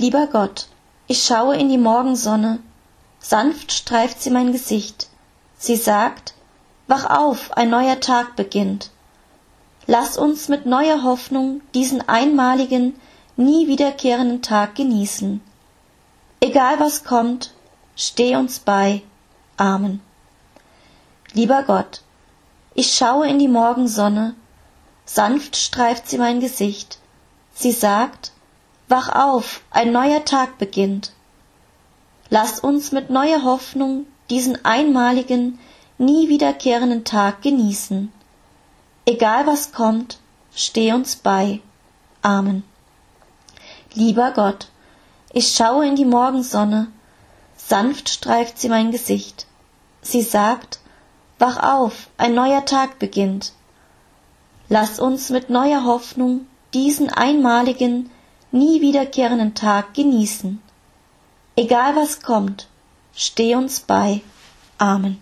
Lieber Gott, ich schaue in die Morgensonne, sanft streift sie mein Gesicht. Sie sagt, Wach auf, ein neuer Tag beginnt. Lass uns mit neuer Hoffnung diesen einmaligen, nie wiederkehrenden Tag genießen. Egal was kommt, steh uns bei. Amen. Lieber Gott, ich schaue in die Morgensonne, sanft streift sie mein Gesicht. Sie sagt, Wach auf, ein neuer Tag beginnt. Lass uns mit neuer Hoffnung diesen einmaligen, nie wiederkehrenden Tag genießen. Egal was kommt, steh uns bei. Amen. Lieber Gott, ich schaue in die Morgensonne, sanft streift sie mein Gesicht. Sie sagt, Wach auf, ein neuer Tag beginnt. Lass uns mit neuer Hoffnung diesen einmaligen, nie wiederkehrenden Tag genießen. Egal was kommt, steh uns bei. Amen.